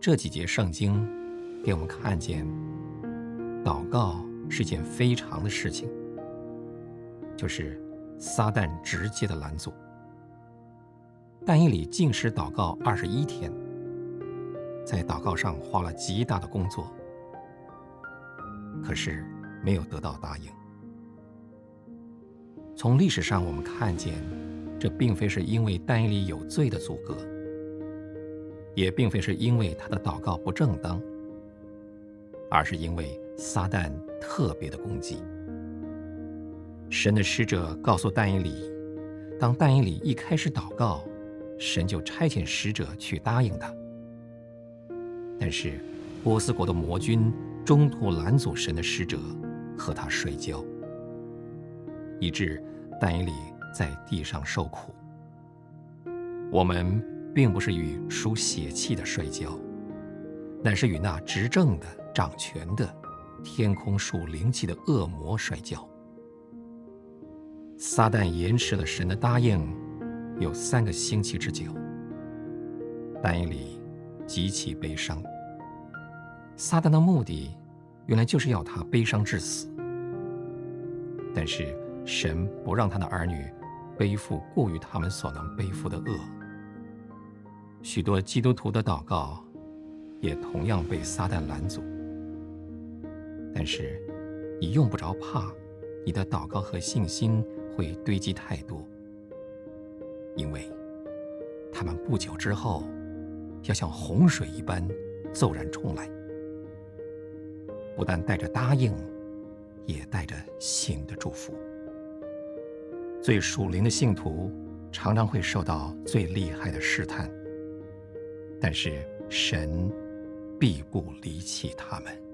这几节圣经给我们看见，祷告是件非常的事情，就是撒旦直接的拦阻。但以理禁食祷告二十一天，在祷告上花了极大的工作，可是没有得到答应。从历史上我们看见，这并非是因为但以理有罪的阻隔，也并非是因为他的祷告不正当，而是因为撒旦特别的攻击。神的使者告诉但以理，当但以理一开始祷告，神就差遣使者去答应他。但是波斯国的魔君中途拦阻神的使者和他摔跤。以致但以理在地上受苦。我们并不是与属血气的摔跤，乃是与那执政的、掌权的、天空属灵气的恶魔摔跤。撒旦延迟了神的答应，有三个星期之久。但以理极其悲伤。撒旦的目的，原来就是要他悲伤至死。但是，神不让他的儿女背负过于他们所能背负的恶。许多基督徒的祷告也同样被撒旦拦阻。但是，你用不着怕，你的祷告和信心会堆积太多，因为他们不久之后要像洪水一般骤然冲来，不但带着答应，也带着新的祝福。最属灵的信徒常常会受到最厉害的试探，但是神必不离弃他们。